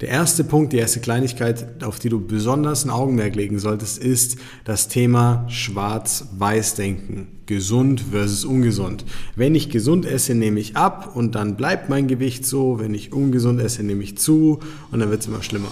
Der erste Punkt, die erste Kleinigkeit, auf die du besonders ein Augenmerk legen solltest, ist das Thema Schwarz-Weiß-Denken. Gesund versus ungesund. Wenn ich gesund esse, nehme ich ab und dann bleibt mein Gewicht so. Wenn ich ungesund esse, nehme ich zu und dann wird es immer schlimmer.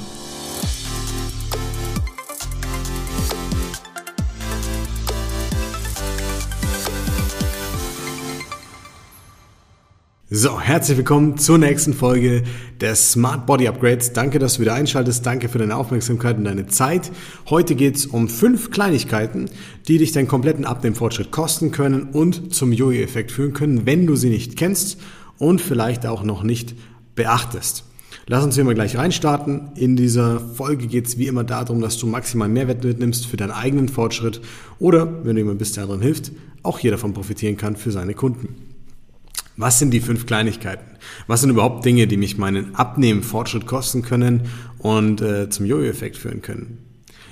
So, herzlich willkommen zur nächsten Folge des Smart Body Upgrades. Danke, dass du wieder einschaltest. Danke für deine Aufmerksamkeit und deine Zeit. Heute geht es um fünf Kleinigkeiten, die dich deinen kompletten Abnehmfortschritt kosten können und zum Jojo-Effekt führen können, wenn du sie nicht kennst und vielleicht auch noch nicht beachtest. Lass uns hier mal gleich reinstarten. In dieser Folge geht es wie immer darum, dass du maximal Mehrwert mitnimmst für deinen eigenen Fortschritt oder, wenn du jemand bist, der anderen hilft, auch hier davon profitieren kann für seine Kunden. Was sind die fünf Kleinigkeiten? Was sind überhaupt Dinge, die mich meinen Abnehmen-Fortschritt kosten können und äh, zum Jojo-Effekt führen können?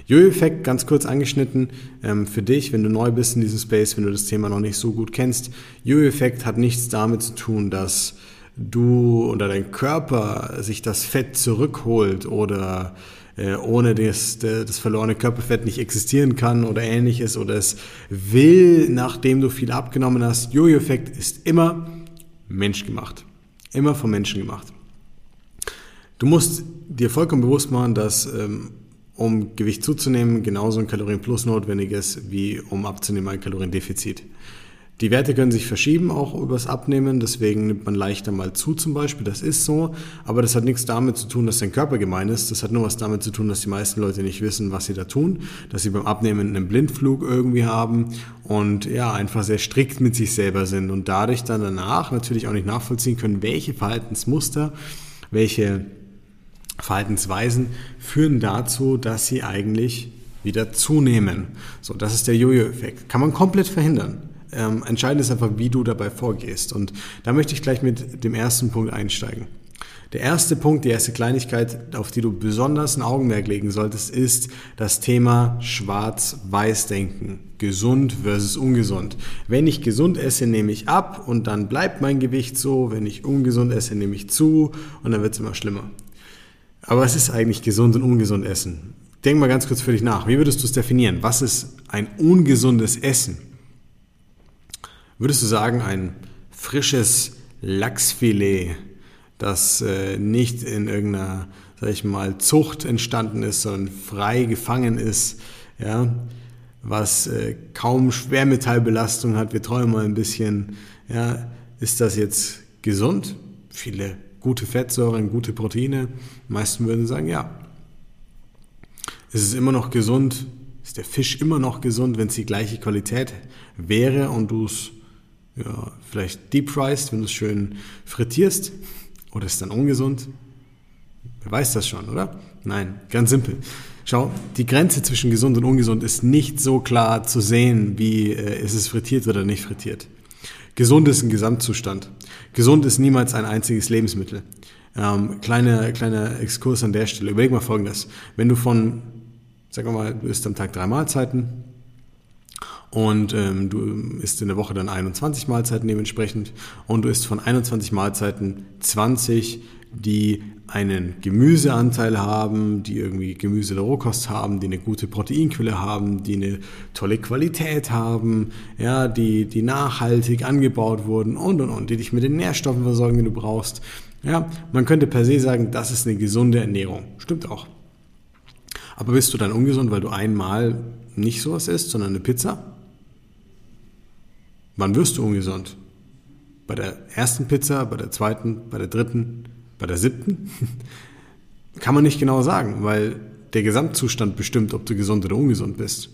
Jojo-Effekt, ganz kurz angeschnitten, ähm, für dich, wenn du neu bist in diesem Space, wenn du das Thema noch nicht so gut kennst. Jojo-Effekt hat nichts damit zu tun, dass du oder dein Körper sich das Fett zurückholt oder äh, ohne das, das verlorene Körperfett nicht existieren kann oder ähnliches oder es will, nachdem du viel abgenommen hast. Jojo-Effekt ist immer menschgemacht. Immer vom Menschen gemacht. Du musst dir vollkommen bewusst machen, dass ähm, um Gewicht zuzunehmen genauso ein Kalorienplus notwendig ist, wie um abzunehmen ein Kaloriendefizit. Die Werte können sich verschieben, auch übers Abnehmen, deswegen nimmt man leichter mal zu zum Beispiel, das ist so, aber das hat nichts damit zu tun, dass dein Körper gemein ist, das hat nur was damit zu tun, dass die meisten Leute nicht wissen, was sie da tun, dass sie beim Abnehmen einen Blindflug irgendwie haben und ja, einfach sehr strikt mit sich selber sind und dadurch dann danach natürlich auch nicht nachvollziehen können, welche Verhaltensmuster, welche Verhaltensweisen führen dazu, dass sie eigentlich wieder zunehmen. So, das ist der Jojo-Effekt. Kann man komplett verhindern. Ähm, entscheidend ist einfach, wie du dabei vorgehst. Und da möchte ich gleich mit dem ersten Punkt einsteigen. Der erste Punkt, die erste Kleinigkeit, auf die du besonders ein Augenmerk legen solltest, ist das Thema Schwarz-Weiß-Denken. Gesund versus ungesund. Wenn ich gesund esse, nehme ich ab und dann bleibt mein Gewicht so. Wenn ich ungesund esse, nehme ich zu und dann wird es immer schlimmer. Aber was ist eigentlich gesund und ungesund Essen? Denk mal ganz kurz für dich nach. Wie würdest du es definieren? Was ist ein ungesundes Essen? Würdest du sagen, ein frisches Lachsfilet, das äh, nicht in irgendeiner, sag ich mal, Zucht entstanden ist, sondern frei gefangen ist, ja, was äh, kaum Schwermetallbelastung hat, wir träumen mal ein bisschen, ja, ist das jetzt gesund? Viele gute Fettsäuren, gute Proteine. Die meisten würden sagen, ja. Ist es immer noch gesund? Ist der Fisch immer noch gesund, wenn es die gleiche Qualität wäre und du es ja, vielleicht deep fried, wenn du es schön frittierst. Oder ist es dann ungesund? Wer weiß das schon, oder? Nein, ganz simpel. Schau, die Grenze zwischen gesund und ungesund ist nicht so klar zu sehen, wie äh, ist es frittiert oder nicht frittiert. Gesund ist ein Gesamtzustand. Gesund ist niemals ein einziges Lebensmittel. Ähm, kleiner kleiner Exkurs an der Stelle. Überleg mal Folgendes. Wenn du von, sag mal, du isst am Tag drei Mahlzeiten, und ähm, du isst in der Woche dann 21 Mahlzeiten dementsprechend und du isst von 21 Mahlzeiten 20, die einen Gemüseanteil haben, die irgendwie Gemüse der Rohkost haben, die eine gute Proteinquelle haben, die eine tolle Qualität haben, ja, die, die nachhaltig angebaut wurden und und und, die dich mit den Nährstoffen versorgen, die du brauchst. Ja, man könnte per se sagen, das ist eine gesunde Ernährung. Stimmt auch. Aber bist du dann ungesund, weil du einmal nicht sowas isst, sondern eine Pizza? Wann wirst du ungesund? Bei der ersten Pizza, bei der zweiten, bei der dritten, bei der siebten? Kann man nicht genau sagen, weil der Gesamtzustand bestimmt, ob du gesund oder ungesund bist.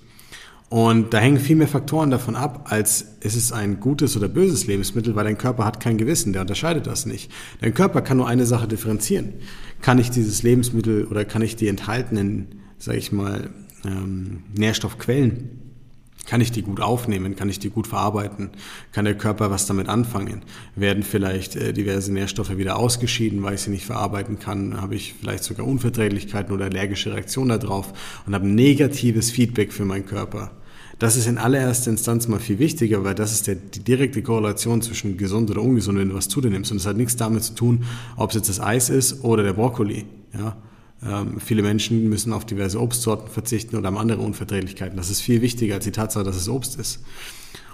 Und da hängen viel mehr Faktoren davon ab, als ist es ein gutes oder böses Lebensmittel, weil dein Körper hat kein Gewissen, der unterscheidet das nicht. Dein Körper kann nur eine Sache differenzieren. Kann ich dieses Lebensmittel oder kann ich die enthaltenen, sage ich mal, ähm, Nährstoffquellen kann ich die gut aufnehmen? Kann ich die gut verarbeiten? Kann der Körper was damit anfangen? Werden vielleicht äh, diverse Nährstoffe wieder ausgeschieden, weil ich sie nicht verarbeiten kann? Habe ich vielleicht sogar Unverträglichkeiten oder allergische Reaktionen darauf und habe negatives Feedback für meinen Körper? Das ist in allererster Instanz mal viel wichtiger, weil das ist der, die direkte Korrelation zwischen gesund oder ungesund, wenn du was zu dir nimmst. Und es hat nichts damit zu tun, ob es jetzt das Eis ist oder der Brokkoli. Ja? Ähm, viele Menschen müssen auf diverse Obstsorten verzichten oder haben andere Unverträglichkeiten. Das ist viel wichtiger als die Tatsache, dass es Obst ist.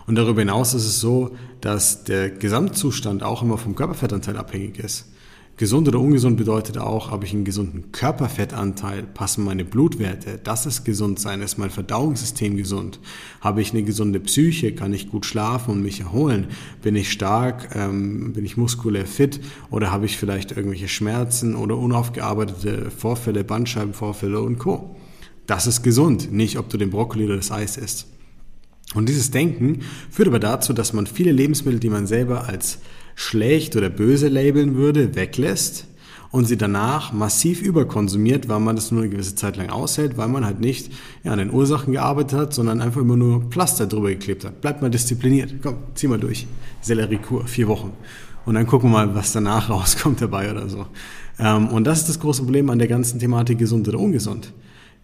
Und darüber hinaus ist es so, dass der Gesamtzustand auch immer vom Körperfettanteil abhängig ist. Gesund oder ungesund bedeutet auch, habe ich einen gesunden Körperfettanteil, passen meine Blutwerte, das ist gesund sein, ist mein Verdauungssystem gesund, habe ich eine gesunde Psyche, kann ich gut schlafen und mich erholen, bin ich stark, ähm, bin ich muskulär fit oder habe ich vielleicht irgendwelche Schmerzen oder unaufgearbeitete Vorfälle, Bandscheibenvorfälle und Co. Das ist gesund, nicht ob du den Brokkoli oder das Eis isst. Und dieses Denken führt aber dazu, dass man viele Lebensmittel, die man selber als schlecht oder böse labeln würde, weglässt und sie danach massiv überkonsumiert, weil man das nur eine gewisse Zeit lang aushält, weil man halt nicht ja, an den Ursachen gearbeitet hat, sondern einfach immer nur Pflaster drüber geklebt hat. Bleibt mal diszipliniert. Komm, zieh mal durch. Selleriekur, vier Wochen. Und dann gucken wir mal, was danach rauskommt dabei oder so. Ähm, und das ist das große Problem an der ganzen Thematik gesund oder ungesund.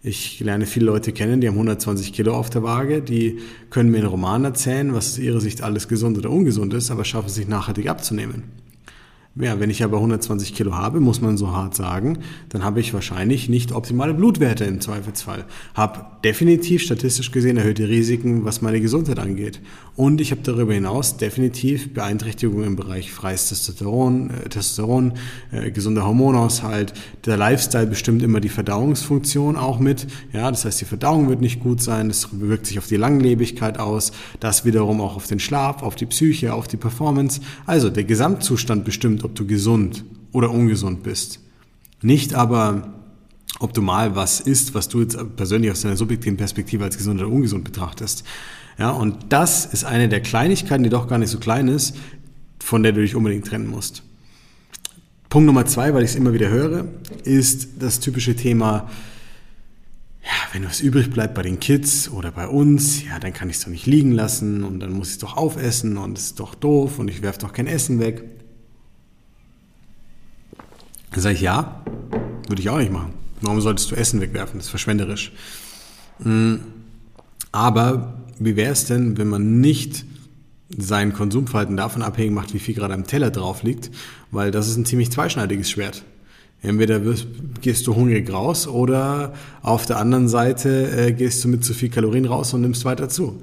Ich lerne viele Leute kennen, die haben 120 Kilo auf der Waage, die können mir einen Roman erzählen, was aus ihrer Sicht alles gesund oder ungesund ist, aber schaffen es sich nachhaltig abzunehmen. Ja, wenn ich aber 120 Kilo habe, muss man so hart sagen, dann habe ich wahrscheinlich nicht optimale Blutwerte im Zweifelsfall. Habe definitiv statistisch gesehen erhöhte Risiken, was meine Gesundheit angeht. Und ich habe darüber hinaus definitiv Beeinträchtigungen im Bereich freies Testosteron, äh, Testosteron äh, gesunder Hormonaushalt. Der Lifestyle bestimmt immer die Verdauungsfunktion auch mit. Ja, das heißt, die Verdauung wird nicht gut sein. Das wirkt sich auf die Langlebigkeit aus. Das wiederum auch auf den Schlaf, auf die Psyche, auf die Performance. Also der Gesamtzustand bestimmt ob du gesund oder ungesund bist. Nicht aber, ob du mal was isst, was du jetzt persönlich aus deiner subjektiven Perspektive als gesund oder ungesund betrachtest. Ja, und das ist eine der Kleinigkeiten, die doch gar nicht so klein ist, von der du dich unbedingt trennen musst. Punkt Nummer zwei, weil ich es immer wieder höre, ist das typische Thema, ja, wenn was übrig bleibt bei den Kids oder bei uns, ja, dann kann ich es doch nicht liegen lassen und dann muss ich es doch aufessen und es ist doch doof und ich werfe doch kein Essen weg. Dann sage ich, ja, würde ich auch nicht machen. Warum solltest du Essen wegwerfen? Das ist verschwenderisch. Mm, aber wie wäre es denn, wenn man nicht sein Konsumverhalten davon abhängig macht, wie viel gerade am Teller drauf liegt? Weil das ist ein ziemlich zweischneidiges Schwert. Entweder wirst, gehst du hungrig raus oder auf der anderen Seite äh, gehst du mit zu viel Kalorien raus und nimmst weiter zu.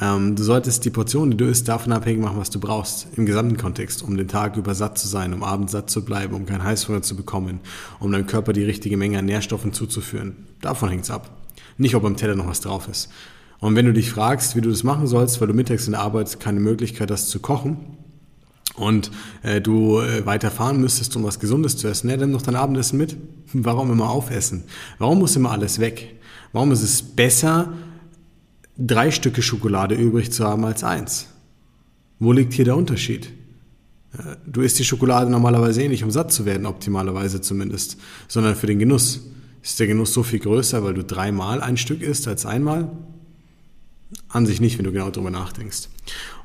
Ähm, du solltest die Portion, die du isst, davon abhängig machen, was du brauchst im gesamten Kontext, um den Tag über satt zu sein, um abends satt zu bleiben, um keinen Heißhunger zu bekommen, um deinem Körper die richtige Menge an Nährstoffen zuzuführen. Davon hängt's ab. Nicht, ob am Teller noch was drauf ist. Und wenn du dich fragst, wie du das machen sollst, weil du mittags in der Arbeit keine Möglichkeit hast zu kochen, und äh, du äh, weiterfahren müsstest, um was Gesundes zu essen, ja, dann nimm doch dein Abendessen mit. Warum immer aufessen? Warum muss immer alles weg? Warum ist es besser, drei Stücke Schokolade übrig zu haben als eins. Wo liegt hier der Unterschied? Äh, du isst die Schokolade normalerweise eh nicht, um satt zu werden, optimalerweise zumindest, sondern für den Genuss. Ist der Genuss so viel größer, weil du dreimal ein Stück isst als einmal? An sich nicht, wenn du genau darüber nachdenkst.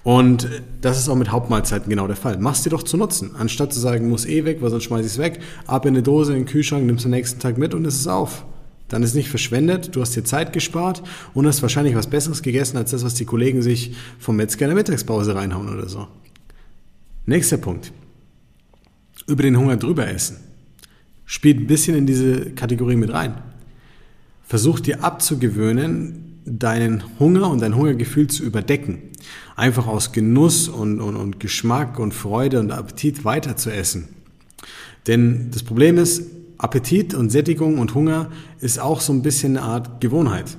Und das ist auch mit Hauptmahlzeiten genau der Fall. Mach's dir doch zu nutzen. Anstatt zu sagen, muss eh weg, weil sonst schmeiß ich's weg, ab in eine Dose, in den Kühlschrank, nimmst du am nächsten Tag mit und isst es auf. Dann ist nicht verschwendet, du hast dir Zeit gespart und hast wahrscheinlich was Besseres gegessen als das, was die Kollegen sich vom Metzger in der Mittagspause reinhauen oder so. Nächster Punkt. Über den Hunger drüber essen. Spielt ein bisschen in diese Kategorie mit rein. Versuch dir abzugewöhnen, deinen Hunger und dein Hungergefühl zu überdecken. Einfach aus Genuss und, und, und Geschmack und Freude und Appetit weiter zu essen. Denn das Problem ist, Appetit und Sättigung und Hunger ist auch so ein bisschen eine Art Gewohnheit.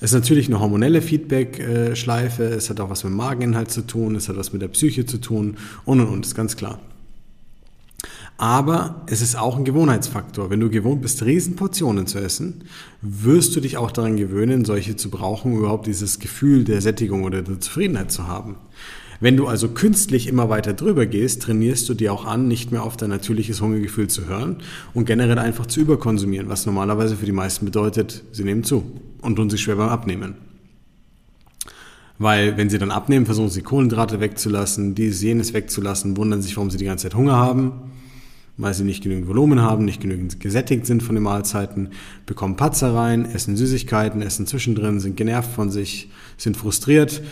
Es ist natürlich eine hormonelle Feedback-Schleife, es hat auch was mit dem Mageninhalt zu tun, es hat was mit der Psyche zu tun und und und, ist ganz klar. Aber es ist auch ein Gewohnheitsfaktor. Wenn du gewohnt bist, Riesenportionen zu essen, wirst du dich auch daran gewöhnen, solche zu brauchen, überhaupt dieses Gefühl der Sättigung oder der Zufriedenheit zu haben. Wenn du also künstlich immer weiter drüber gehst, trainierst du dir auch an, nicht mehr auf dein natürliches Hungergefühl zu hören und generell einfach zu überkonsumieren, was normalerweise für die meisten bedeutet, sie nehmen zu und tun sich schwer beim Abnehmen. Weil wenn sie dann abnehmen, versuchen sie Kohlenhydrate wegzulassen, dies, jenes wegzulassen, wundern sich, warum sie die ganze Zeit Hunger haben, weil sie nicht genügend Volumen haben, nicht genügend gesättigt sind von den Mahlzeiten, bekommen Patzer rein, essen Süßigkeiten, essen zwischendrin, sind genervt von sich, sind frustriert,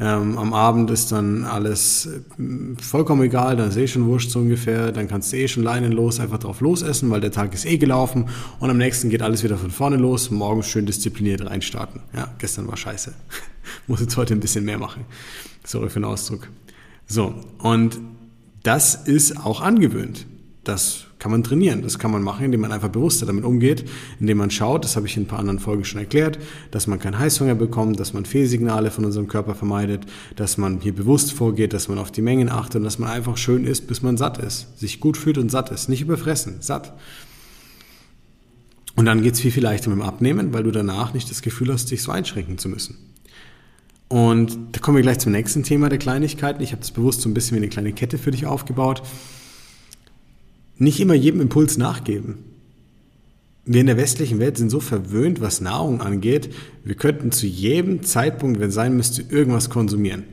Ähm, am Abend ist dann alles äh, vollkommen egal, dann ist eh schon wurscht so ungefähr, dann kannst du eh schon leinenlos einfach drauf losessen, weil der Tag ist eh gelaufen und am nächsten geht alles wieder von vorne los, morgens schön diszipliniert reinstarten. Ja, gestern war scheiße. Muss jetzt heute ein bisschen mehr machen. Sorry für den Ausdruck. So, und das ist auch angewöhnt. Das kann man trainieren. Das kann man machen, indem man einfach bewusster damit umgeht, indem man schaut, das habe ich in ein paar anderen Folgen schon erklärt, dass man keinen Heißhunger bekommt, dass man Fehlsignale von unserem Körper vermeidet, dass man hier bewusst vorgeht, dass man auf die Mengen achtet und dass man einfach schön isst, bis man satt ist, sich gut fühlt und satt ist, nicht überfressen, satt. Und dann geht es viel, viel leichter mit dem Abnehmen, weil du danach nicht das Gefühl hast, dich so einschränken zu müssen. Und da kommen wir gleich zum nächsten Thema der Kleinigkeiten. Ich habe das bewusst so ein bisschen wie eine kleine Kette für dich aufgebaut nicht immer jedem Impuls nachgeben. Wir in der westlichen Welt sind so verwöhnt, was Nahrung angeht. Wir könnten zu jedem Zeitpunkt, wenn sein müsste, irgendwas konsumieren.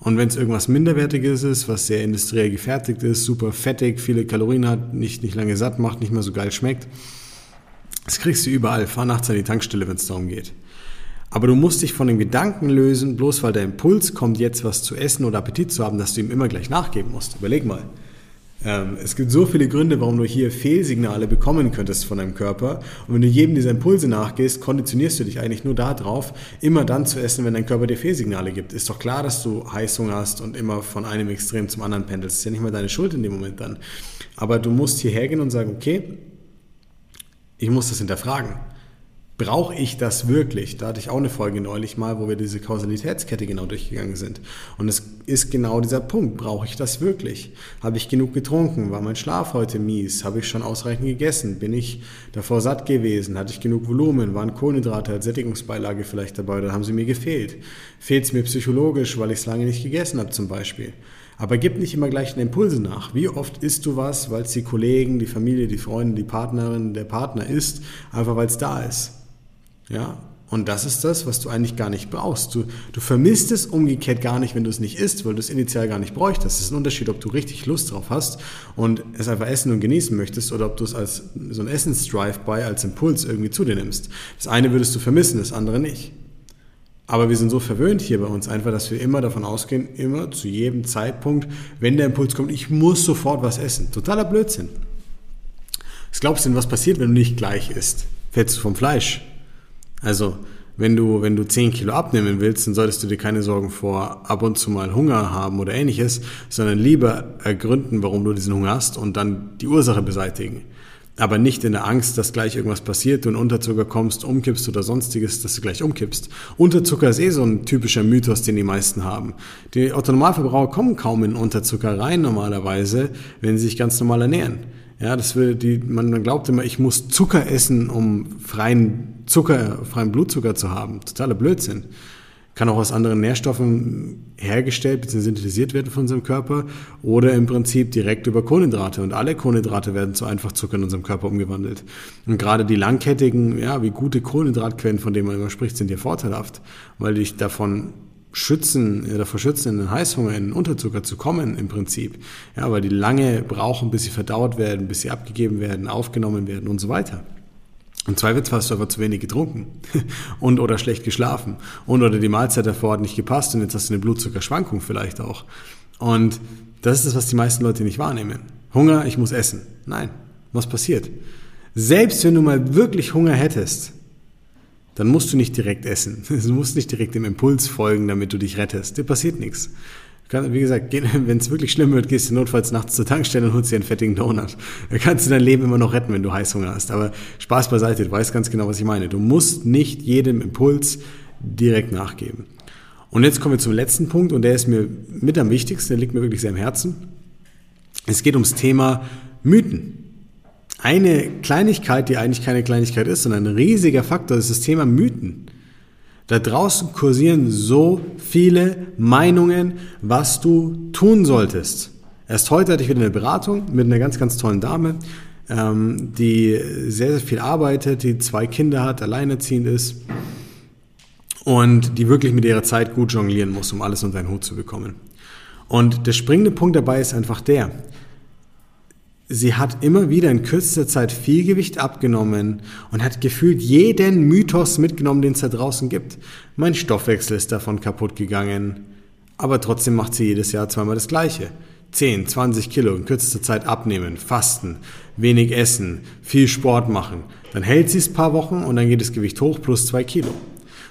Und wenn es irgendwas Minderwertiges ist, was sehr industriell gefertigt ist, super fettig, viele Kalorien hat, nicht, nicht lange satt macht, nicht mehr so geil schmeckt, das kriegst du überall. Fahr nachts an die Tankstelle, wenn es darum geht. Aber du musst dich von dem Gedanken lösen, bloß weil der Impuls kommt, jetzt was zu essen oder Appetit zu haben, dass du ihm immer gleich nachgeben musst. Überleg mal. Ähm, es gibt so viele Gründe, warum du hier Fehlsignale bekommen könntest von deinem Körper. Und wenn du jedem dieser Impulse nachgehst, konditionierst du dich eigentlich nur darauf, immer dann zu essen, wenn dein Körper dir Fehlsignale gibt. Ist doch klar, dass du Heißhunger hast und immer von einem Extrem zum anderen pendelst. Ist ja nicht mal deine Schuld in dem Moment dann. Aber du musst hierher gehen und sagen, okay, ich muss das hinterfragen brauche ich das wirklich? Da hatte ich auch eine Folge neulich mal, wo wir diese Kausalitätskette genau durchgegangen sind. Und es ist genau dieser Punkt, brauche ich das wirklich? Habe ich genug getrunken? War mein Schlaf heute mies? Habe ich schon ausreichend gegessen? Bin ich davor satt gewesen? Hatte ich genug Volumen? Waren Kohlenhydrate als Sättigungsbeilage vielleicht dabei oder haben sie mir gefehlt? Fehlt es mir psychologisch, weil ich es lange nicht gegessen habe zum Beispiel? Aber gib nicht immer gleich den Impulse nach. Wie oft isst du was, weil es die Kollegen, die Familie, die Freunde, die Partnerin, der Partner isst, einfach weil es da ist? Ja, und das ist das, was du eigentlich gar nicht brauchst. Du, du vermisst es umgekehrt gar nicht, wenn du es nicht isst, weil du es initial gar nicht bräuchtest. Das ist ein Unterschied, ob du richtig Lust drauf hast und es einfach essen und genießen möchtest oder ob du es als so ein Essens-Drive-by, als Impuls irgendwie zu dir nimmst. Das eine würdest du vermissen, das andere nicht. Aber wir sind so verwöhnt hier bei uns einfach, dass wir immer davon ausgehen, immer zu jedem Zeitpunkt, wenn der Impuls kommt, ich muss sofort was essen. Totaler Blödsinn. Was glaubst du denn, was passiert, wenn du nicht gleich isst? Fällst du vom Fleisch? Also, wenn du, wenn du 10 Kilo abnehmen willst, dann solltest du dir keine Sorgen vor ab und zu mal Hunger haben oder ähnliches, sondern lieber ergründen, warum du diesen Hunger hast und dann die Ursache beseitigen. Aber nicht in der Angst, dass gleich irgendwas passiert, du in Unterzucker kommst, umkippst oder sonstiges, dass du gleich umkippst. Unterzucker ist eh so ein typischer Mythos, den die meisten haben. Die Autonormalverbraucher kommen kaum in Unterzucker rein normalerweise, wenn sie sich ganz normal ernähren. Ja, das will die, man glaubt immer, ich muss Zucker essen, um freien Zucker, freien Blutzucker zu haben. Totaler Blödsinn. Kann auch aus anderen Nährstoffen hergestellt bzw. synthetisiert werden von unserem Körper oder im Prinzip direkt über Kohlenhydrate. Und alle Kohlenhydrate werden zu Einfachzucker in unserem Körper umgewandelt. Und gerade die langkettigen, ja, wie gute Kohlenhydratquellen, von denen man immer spricht, sind hier vorteilhaft, weil dich davon schützen oder verschützen, in den Heißhunger, in den Unterzucker zu kommen im Prinzip. Ja, weil die lange brauchen, bis sie verdaut werden, bis sie abgegeben werden, aufgenommen werden und so weiter. Im Zweifelsfall hast du aber zu wenig getrunken und oder schlecht geschlafen und oder die Mahlzeit davor hat nicht gepasst und jetzt hast du eine Blutzuckerschwankung vielleicht auch. Und das ist das, was die meisten Leute nicht wahrnehmen. Hunger, ich muss essen. Nein, was passiert? Selbst wenn du mal wirklich Hunger hättest, dann musst du nicht direkt essen. Du musst nicht direkt dem Impuls folgen, damit du dich rettest. Dir passiert nichts. Wie gesagt, wenn es wirklich schlimm wird, gehst du notfalls nachts zur Tankstelle und holst dir einen fettigen Donut. Da kannst du dein Leben immer noch retten, wenn du Heißhunger hast. Aber Spaß beiseite, du weißt ganz genau, was ich meine. Du musst nicht jedem Impuls direkt nachgeben. Und jetzt kommen wir zum letzten Punkt und der ist mir mit am wichtigsten, der liegt mir wirklich sehr am Herzen. Es geht ums Thema Mythen. Eine Kleinigkeit, die eigentlich keine Kleinigkeit ist, sondern ein riesiger Faktor, ist das Thema Mythen. Da draußen kursieren so viele Meinungen, was du tun solltest. Erst heute hatte ich wieder eine Beratung mit einer ganz, ganz tollen Dame, ähm, die sehr, sehr viel arbeitet, die zwei Kinder hat, alleinerziehend ist und die wirklich mit ihrer Zeit gut jonglieren muss, um alles unter einen Hut zu bekommen. Und der springende Punkt dabei ist einfach der, sie hat immer wieder in kürzester Zeit viel Gewicht abgenommen und hat gefühlt jeden Mythos mitgenommen, den es da draußen gibt. Mein Stoffwechsel ist davon kaputt gegangen. Aber trotzdem macht sie jedes Jahr zweimal das Gleiche. 10, 20 Kilo in kürzester Zeit abnehmen, fasten, wenig essen, viel Sport machen. Dann hält sie es paar Wochen und dann geht das Gewicht hoch plus zwei Kilo.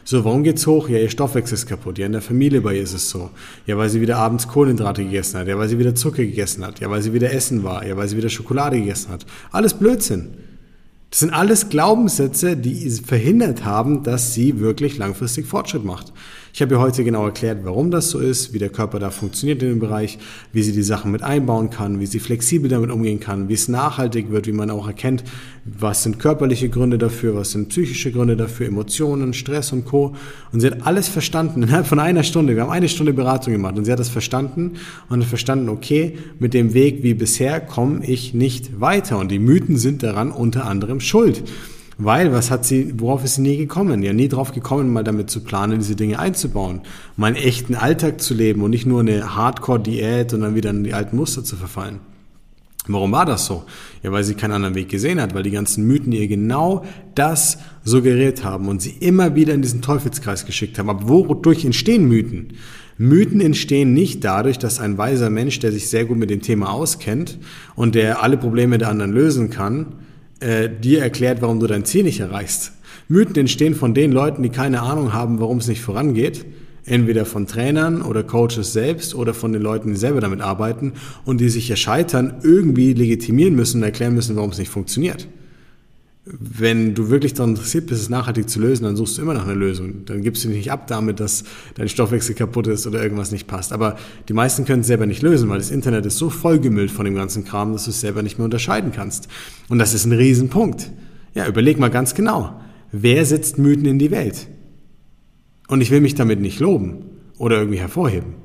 So, warum geht's hoch? Ja, ihr Stoffwechsel ist kaputt. Ja, in der Familie bei ihr ist es so. Ja, weil sie wieder abends Kohlenhydrate gegessen hat. Ja, weil sie wieder Zucker gegessen hat. Ja, weil sie wieder Essen war. Ja, weil sie wieder Schokolade gegessen hat. Alles Blödsinn. Das sind alles Glaubenssätze, die verhindert haben, dass sie wirklich langfristig Fortschritt macht. Ich habe ihr heute genau erklärt, warum das so ist, wie der Körper da funktioniert in dem Bereich, wie sie die Sachen mit einbauen kann, wie sie flexibel damit umgehen kann, wie es nachhaltig wird, wie man auch erkennt, was sind körperliche Gründe dafür, was sind psychische Gründe dafür, Emotionen, Stress und Co. Und sie hat alles verstanden innerhalb von einer Stunde. Wir haben eine Stunde Beratung gemacht und sie hat das verstanden und verstanden, okay, mit dem Weg wie bisher komme ich nicht weiter und die Mythen sind daran unter anderem schuld. Weil, was hat sie, worauf ist sie nie gekommen? Ja, nie drauf gekommen, mal damit zu planen, diese Dinge einzubauen. Mal einen echten Alltag zu leben und nicht nur eine Hardcore-Diät und dann wieder in die alten Muster zu verfallen. Warum war das so? Ja, weil sie keinen anderen Weg gesehen hat, weil die ganzen Mythen ihr genau das suggeriert haben und sie immer wieder in diesen Teufelskreis geschickt haben. Aber wodurch entstehen Mythen? Mythen entstehen nicht dadurch, dass ein weiser Mensch, der sich sehr gut mit dem Thema auskennt und der alle Probleme der anderen lösen kann, äh, dir erklärt, warum du dein Ziel nicht erreichst. Mythen entstehen von den Leuten, die keine Ahnung haben, warum es nicht vorangeht. Entweder von Trainern oder Coaches selbst oder von den Leuten, die selber damit arbeiten und die sich ja scheitern, irgendwie legitimieren müssen und erklären müssen, warum es nicht funktioniert wenn du wirklich daran interessiert bist, es nachhaltig zu lösen, dann suchst du immer nach einer Lösung. Dann gibst du dich nicht ab damit, dass dein Stoffwechsel kaputt ist oder irgendwas nicht passt. Aber die meisten können es selber nicht lösen, weil das Internet ist so vollgemüllt von dem ganzen Kram, dass du es selber nicht mehr unterscheiden kannst. Und das ist ein Riesenpunkt. Ja, überleg mal ganz genau. Wer setzt Mythen in die Welt? Und ich will mich damit nicht loben oder irgendwie hervorheben.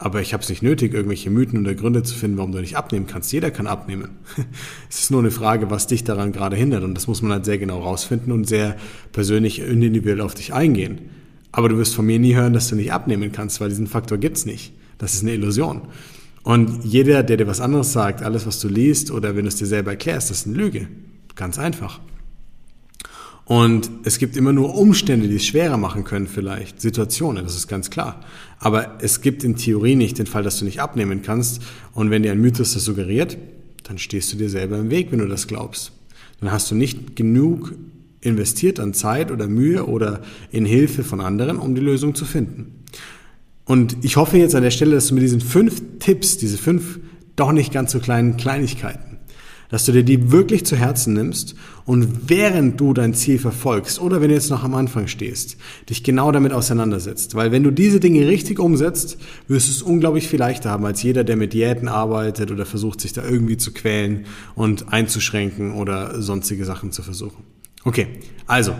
Aber ich habe es nicht nötig, irgendwelche Mythen oder Gründe zu finden, warum du nicht abnehmen kannst. Jeder kann abnehmen. es ist nur eine Frage, was dich daran gerade hindert. Und das muss man halt sehr genau rausfinden und sehr persönlich individuell auf dich eingehen. Aber du wirst von mir nie hören, dass du nicht abnehmen kannst, weil diesen Faktor gibt's nicht. Das ist eine Illusion. Und jeder, der dir was anderes sagt, alles, was du liest oder wenn du es dir selber erklärst, das ist eine Lüge. Ganz einfach. Und es gibt immer nur Umstände, die es schwerer machen können vielleicht, Situationen, das ist ganz klar. Aber es gibt in Theorie nicht den Fall, dass du nicht abnehmen kannst. Und wenn dir ein Mythos das suggeriert, dann stehst du dir selber im Weg, wenn du das glaubst. Dann hast du nicht genug investiert an Zeit oder Mühe oder in Hilfe von anderen, um die Lösung zu finden. Und ich hoffe jetzt an der Stelle, dass du mit diesen fünf Tipps, diese fünf doch nicht ganz so kleinen Kleinigkeiten, dass du dir die wirklich zu Herzen nimmst und während du dein Ziel verfolgst oder wenn du jetzt noch am Anfang stehst, dich genau damit auseinandersetzt. Weil wenn du diese Dinge richtig umsetzt, wirst du es unglaublich viel leichter haben als jeder, der mit Diäten arbeitet oder versucht, sich da irgendwie zu quälen und einzuschränken oder sonstige Sachen zu versuchen. Okay, also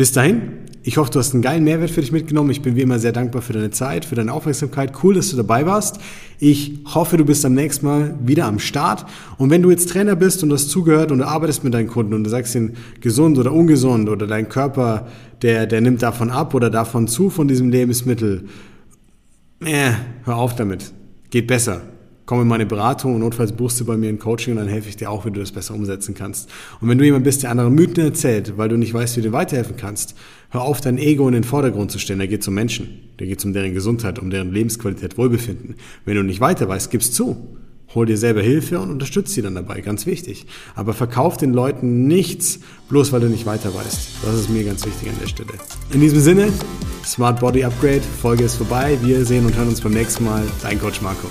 bis dahin, ich hoffe, du hast einen geilen Mehrwert für dich mitgenommen. Ich bin wie immer sehr dankbar für deine Zeit, für deine Aufmerksamkeit. Cool, dass du dabei warst. Ich hoffe, du bist am nächsten Mal wieder am Start. Und wenn du jetzt Trainer bist und hast zugehört und du arbeitest mit deinen Kunden und du sagst ihnen gesund oder ungesund oder dein Körper, der, der nimmt davon ab oder davon zu von diesem Lebensmittel, äh, hör auf damit. Geht besser komm in meine Beratung und notfalls buchst du bei mir ein Coaching und dann helfe ich dir auch, wie du das besser umsetzen kannst. Und wenn du jemand bist, der andere Mythen erzählt, weil du nicht weißt, wie du weiterhelfen kannst, hör auf, dein Ego in den Vordergrund zu stellen. Da geht es um Menschen. Da geht es um deren Gesundheit, um deren Lebensqualität, Wohlbefinden. Wenn du nicht weiter weißt, gib's zu. Hol dir selber Hilfe und unterstütze sie dann dabei, ganz wichtig. Aber verkauf den Leuten nichts, bloß weil du nicht weiter weißt. Das ist mir ganz wichtig an der Stelle. In diesem Sinne, Smart Body Upgrade, Folge ist vorbei. Wir sehen und hören uns beim nächsten Mal. Dein Coach Marco.